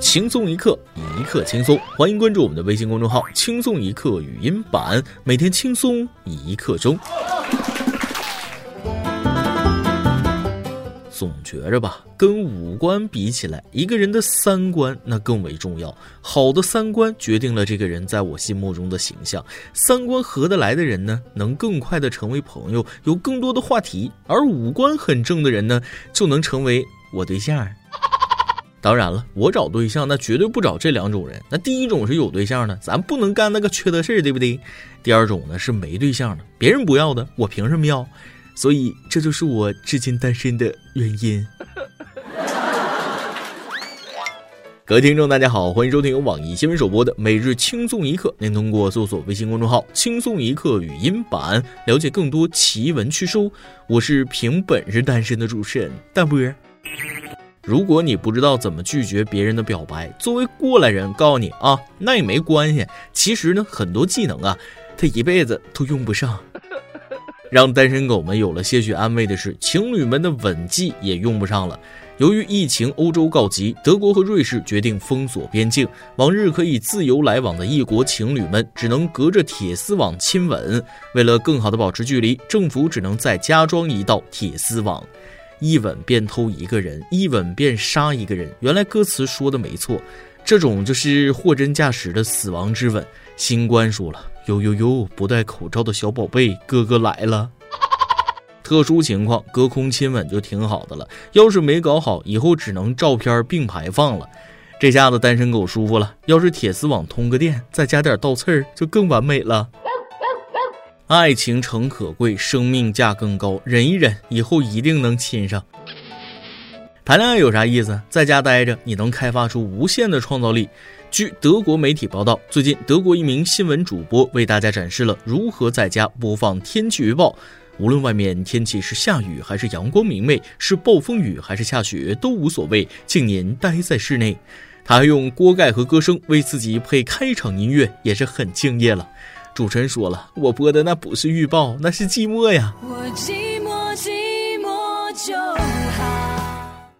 轻松一刻，一刻轻松。欢迎关注我们的微信公众号“轻松一刻语音版”，每天轻松一刻钟。总觉着吧，跟五官比起来，一个人的三观那更为重要。好的三观决定了这个人在我心目中的形象。三观合得来的人呢，能更快的成为朋友，有更多的话题；而五官很正的人呢，就能成为我对象。当然了，我找对象那绝对不找这两种人。那第一种是有对象的，咱不能干那个缺德事儿，对不对？第二种呢是没对象的，别人不要的，我凭什么要？所以这就是我至今单身的原因。各位听众，大家好，欢迎收听由网易新闻首播的每日轻松一刻。您通过搜索微信公众号“轻松一刻”语音版了解更多奇闻趣事。我是凭本事单身的主持人大波。如果你不知道怎么拒绝别人的表白，作为过来人告诉你啊，那也没关系。其实呢，很多技能啊，他一辈子都用不上。让单身狗们有了些许安慰的是，情侣们的吻技也用不上了。由于疫情，欧洲告急，德国和瑞士决定封锁边境。往日可以自由来往的异国情侣们，只能隔着铁丝网亲吻。为了更好的保持距离，政府只能再加装一道铁丝网。一吻便偷一个人，一吻便杀一个人。原来歌词说的没错，这种就是货真价实的死亡之吻。新冠说了。呦呦呦！不戴口罩的小宝贝，哥哥来了。特殊情况，隔空亲吻就挺好的了。要是没搞好，以后只能照片并排放了。这下子单身狗舒服了。要是铁丝网通个电，再加点倒刺儿，就更完美了。爱情诚可贵，生命价更高。忍一忍，以后一定能亲上。谈恋爱有啥意思？在家待着，你能开发出无限的创造力。据德国媒体报道，最近德国一名新闻主播为大家展示了如何在家播放天气预报。无论外面天气是下雨还是阳光明媚，是暴风雨还是下雪都无所谓，请您待在室内。他还用锅盖和歌声为自己配开场音乐，也是很敬业了。主持人说了，我播的那不是预报，那是寂寞呀。我寂寞寂寞就好。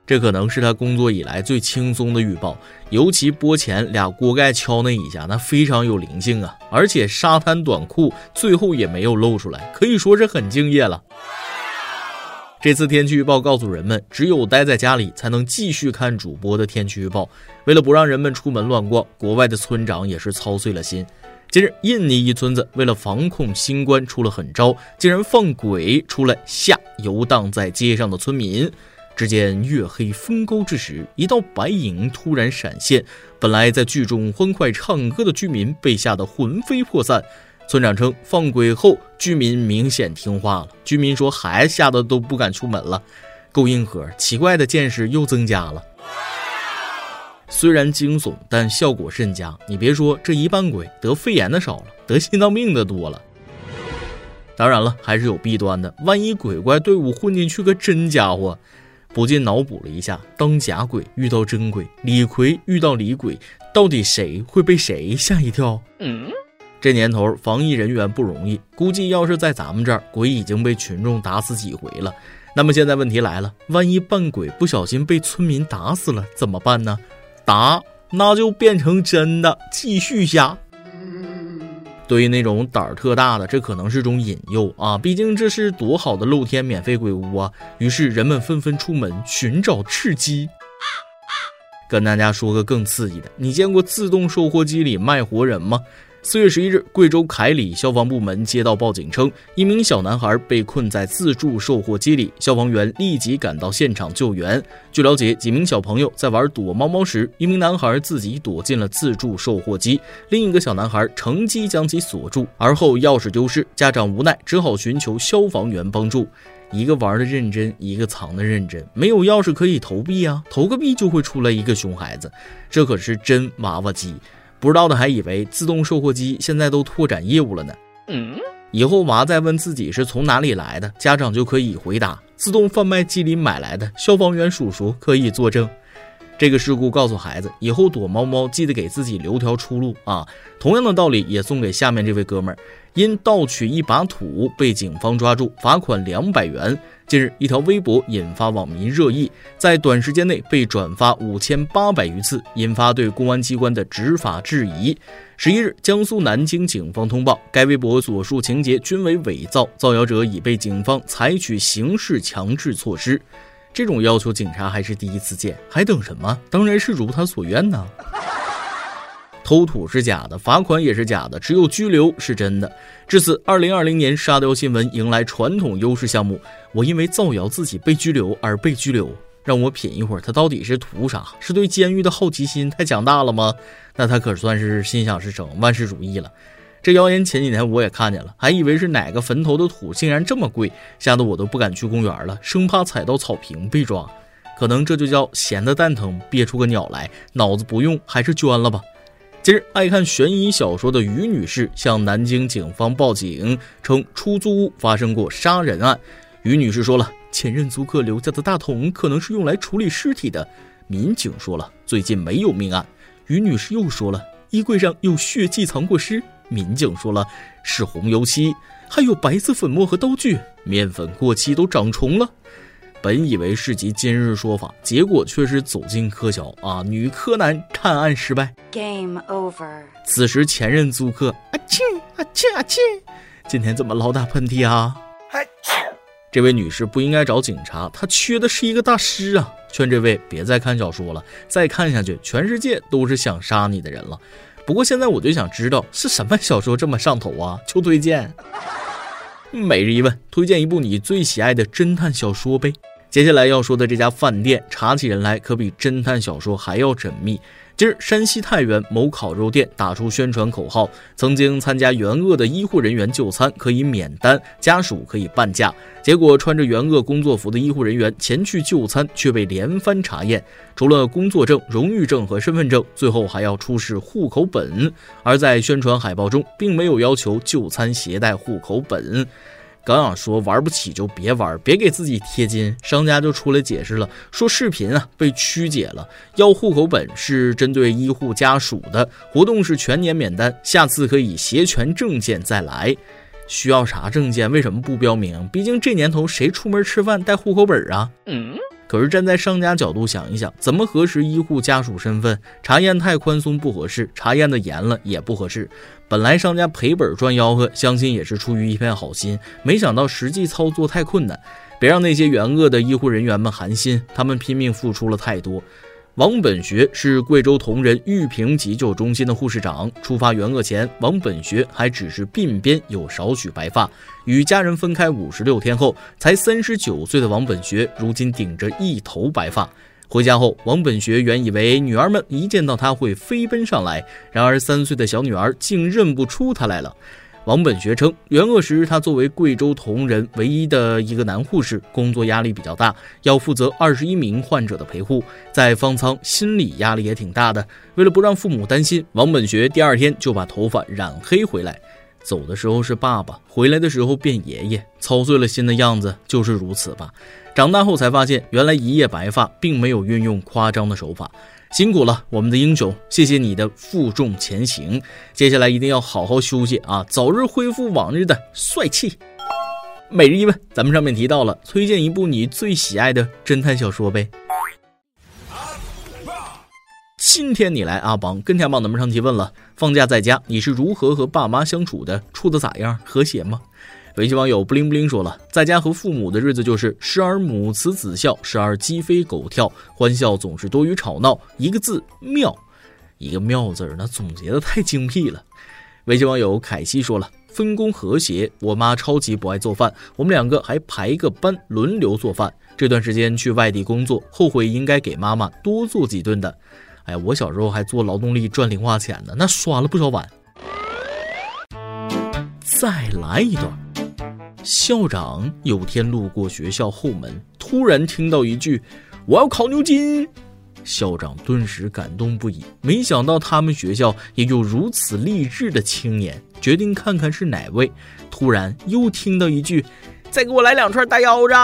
这可能是他工作以来最轻松的预报，尤其播前俩锅盖敲那一下，那非常有灵性啊！而且沙滩短裤最后也没有露出来，可以说是很敬业了。这次天气预报告诉人们，只有待在家里才能继续看主播的天气预报。为了不让人们出门乱逛，国外的村长也是操碎了心。近日，印尼一村子为了防控新冠出了狠招，竟然放鬼出来吓游荡在街上的村民。只见月黑风高之时，一道白影突然闪现。本来在剧中欢快唱歌的居民被吓得魂飞魄散。村长称，放鬼后居民明显听话了。居民说，孩子吓得都不敢出门了，够硬核。奇怪的见识又增加了。虽然惊悚，但效果甚佳。你别说，这一扮鬼得肺炎的少了，得心脏病的多了。当然了，还是有弊端的。万一鬼怪队伍混进去个真家伙。不禁脑补了一下，当假鬼遇到真鬼，李逵遇到李鬼，到底谁会被谁吓一跳？嗯，这年头防疫人员不容易，估计要是在咱们这儿，鬼已经被群众打死几回了。那么现在问题来了，万一扮鬼不小心被村民打死了怎么办呢？答，那就变成真的，继续瞎。对于那种胆儿特大的，这可能是种引诱啊！毕竟这是多好的露天免费鬼屋啊！于是人们纷纷出门寻找刺激。跟大家说个更刺激的，你见过自动售货机里卖活人吗？四月十一日，贵州凯里消防部门接到报警称，一名小男孩被困在自助售货机里，消防员立即赶到现场救援。据了解，几名小朋友在玩躲猫猫时，一名男孩自己躲进了自助售货机，另一个小男孩乘机将其锁住，而后钥匙丢失，家长无奈只好寻求消防员帮助。一个玩的认真，一个藏的认真，没有钥匙可以投币啊，投个币就会出来一个熊孩子，这可是真娃娃机。不知道的还以为自动售货机现在都拓展业务了呢。嗯，以后娃再问自己是从哪里来的，家长就可以回答：自动贩卖机里买来的。消防员叔叔可以作证。这个事故告诉孩子，以后躲猫猫记得给自己留条出路啊。同样的道理也送给下面这位哥们儿，因盗取一把土被警方抓住，罚款两百元。近日，一条微博引发网民热议，在短时间内被转发五千八百余次，引发对公安机关的执法质疑。十一日，江苏南京警方通报，该微博所述情节均为伪造，造谣者已被警方采取刑事强制措施。这种要求警察还是第一次见，还等什么？当然是如他所愿呢。偷土是假的，罚款也是假的，只有拘留是真的。至此，二零二零年沙雕新闻迎来传统优势项目。我因为造谣自己被拘留而被拘留，让我品一会儿，他到底是图啥？是对监狱的好奇心太强大了吗？那他可算是心想事成，万事如意了。这谣言前几天我也看见了，还以为是哪个坟头的土竟然这么贵，吓得我都不敢去公园了，生怕踩到草坪被抓。可能这就叫闲的蛋疼，憋出个鸟来，脑子不用还是捐了吧。今日，爱看悬疑小说的于女士向南京警方报警，称出租屋发生过杀人案。于女士说了，前任租客留下的大桶可能是用来处理尸体的。民警说了，最近没有命案。于女士又说了，衣柜上有血迹藏过尸。民警说了，是红油漆，还有白色粉末和刀具，面粉过期都长虫了。本以为是集今日说法，结果却是走进柯桥啊！女柯南探案失败，Game over。此时前任租客啊切啊切啊切，今天怎么老打喷嚏啊？这位女士不应该找警察，她缺的是一个大师啊！劝这位别再看小说了，再看下去，全世界都是想杀你的人了。不过现在我就想知道是什么小说这么上头啊？求推荐。每日一问，推荐一部你最喜爱的侦探小说呗。接下来要说的这家饭店，查起人来可比侦探小说还要缜密。今儿，山西太原某烤肉店打出宣传口号：曾经参加援鄂的医护人员就餐可以免单，家属可以半价。结果，穿着援鄂工作服的医护人员前去就餐，却被连番查验，除了工作证、荣誉证和身份证，最后还要出示户口本。而在宣传海报中，并没有要求就餐携带户口本。刚想说玩不起就别玩，别给自己贴金。商家就出来解释了，说视频啊被曲解了，要户口本是针对医护家属的，活动是全年免单，下次可以携全证件再来。需要啥证件？为什么不标明？毕竟这年头谁出门吃饭带户口本啊？嗯。可是站在商家角度想一想，怎么核实医护家属身份？查验太宽松不合适，查验的严了也不合适。本来商家赔本赚吆喝，相信也是出于一片好心，没想到实际操作太困难。别让那些援鄂的医护人员们寒心，他们拼命付出了太多。王本学是贵州铜仁玉屏急救中心的护士长。出发援鄂前，王本学还只是鬓边有少许白发。与家人分开五十六天后，才三十九岁的王本学，如今顶着一头白发。回家后，王本学原以为女儿们一见到他会飞奔上来，然而三岁的小女儿竟认不出他来了。王本学称，援鄂时他作为贵州铜仁唯一的一个男护士，工作压力比较大，要负责二十一名患者的陪护，在方舱心理压力也挺大的。为了不让父母担心，王本学第二天就把头发染黑回来。走的时候是爸爸，回来的时候变爷爷，操碎了心的样子就是如此吧。长大后才发现，原来一夜白发并没有运用夸张的手法。辛苦了，我们的英雄！谢谢你的负重前行。接下来一定要好好休息啊，早日恢复往日的帅气。每日一问，咱们上面提到了，推荐一部你最喜爱的侦探小说呗。今天你来阿邦跟天帮咱们上提问了，放假在家你是如何和爸妈相处的？处的咋样？和谐吗？微信网友不灵不灵说了，在家和父母的日子就是时而母慈子孝，时而鸡飞狗跳，欢笑总是多于吵闹。一个字妙，一个妙字儿，那总结的太精辟了。微信网友凯西说了，分工和谐。我妈超级不爱做饭，我们两个还排个班轮流做饭。这段时间去外地工作，后悔应该给妈妈多做几顿的。哎，我小时候还做劳动力赚零花钱呢，那刷了不少碗。再来一段。校长有天路过学校后门，突然听到一句：“我要考牛津。”校长顿时感动不已。没想到他们学校也有如此励志的青年，决定看看是哪位。突然又听到一句：“再给我来两串大腰子。”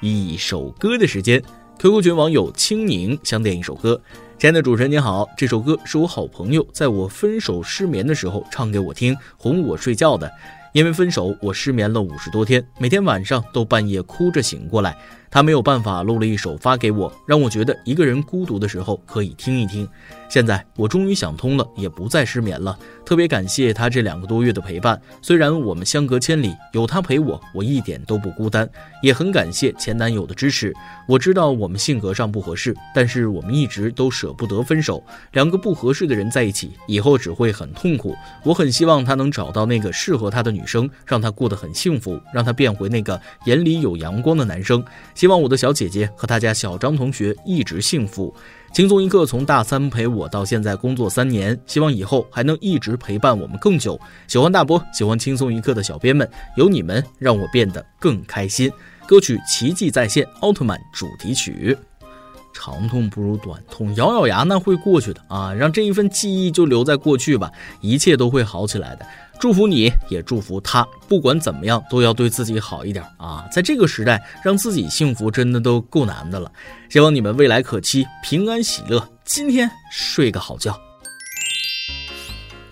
一首歌的时间。QQ 群网友青柠想点一首歌。亲爱的主持人您好，这首歌是我好朋友在我分手失眠的时候唱给我听，哄我睡觉的。因为分手，我失眠了五十多天，每天晚上都半夜哭着醒过来。他没有办法录了一首发给我，让我觉得一个人孤独的时候可以听一听。现在我终于想通了，也不再失眠了。特别感谢他这两个多月的陪伴，虽然我们相隔千里，有他陪我，我一点都不孤单。也很感谢前男友的支持。我知道我们性格上不合适，但是我们一直都舍不得分手。两个不合适的人在一起，以后只会很痛苦。我很希望他能找到那个适合他的女生，让他过得很幸福，让他变回那个眼里有阳光的男生。希望我的小姐姐和她家小张同学一直幸福。轻松一刻从大三陪我到现在工作三年，希望以后还能一直陪伴我们更久。喜欢大波，喜欢轻松一刻的小编们，有你们让我变得更开心。歌曲《奇迹再现》奥特曼主题曲。长痛不如短痛，咬咬牙那会过去的啊！让这一份记忆就留在过去吧，一切都会好起来的。祝福你，也祝福他。不管怎么样，都要对自己好一点啊！在这个时代，让自己幸福真的都够难的了。希望你们未来可期，平安喜乐。今天睡个好觉。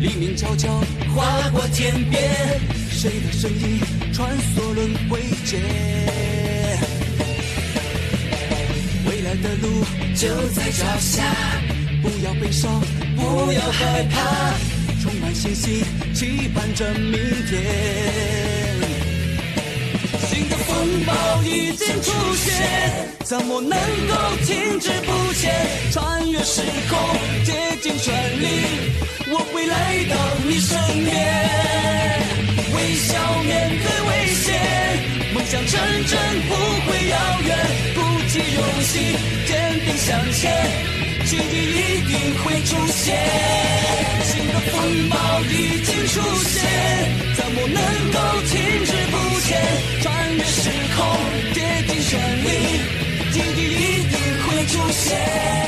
黎明悄悄划过天边，谁的身影穿梭轮回间？未来的路就在脚下，不要悲伤，不要害怕，充满信心，期盼着明天。的风暴已经出现，怎么能够停止不前？穿越时空，竭尽全力。我会来到你身边，微笑面对危险，梦想成真不会遥远，鼓起勇气，坚定向前，奇迹一定会出现。新的风暴已经出现，出现。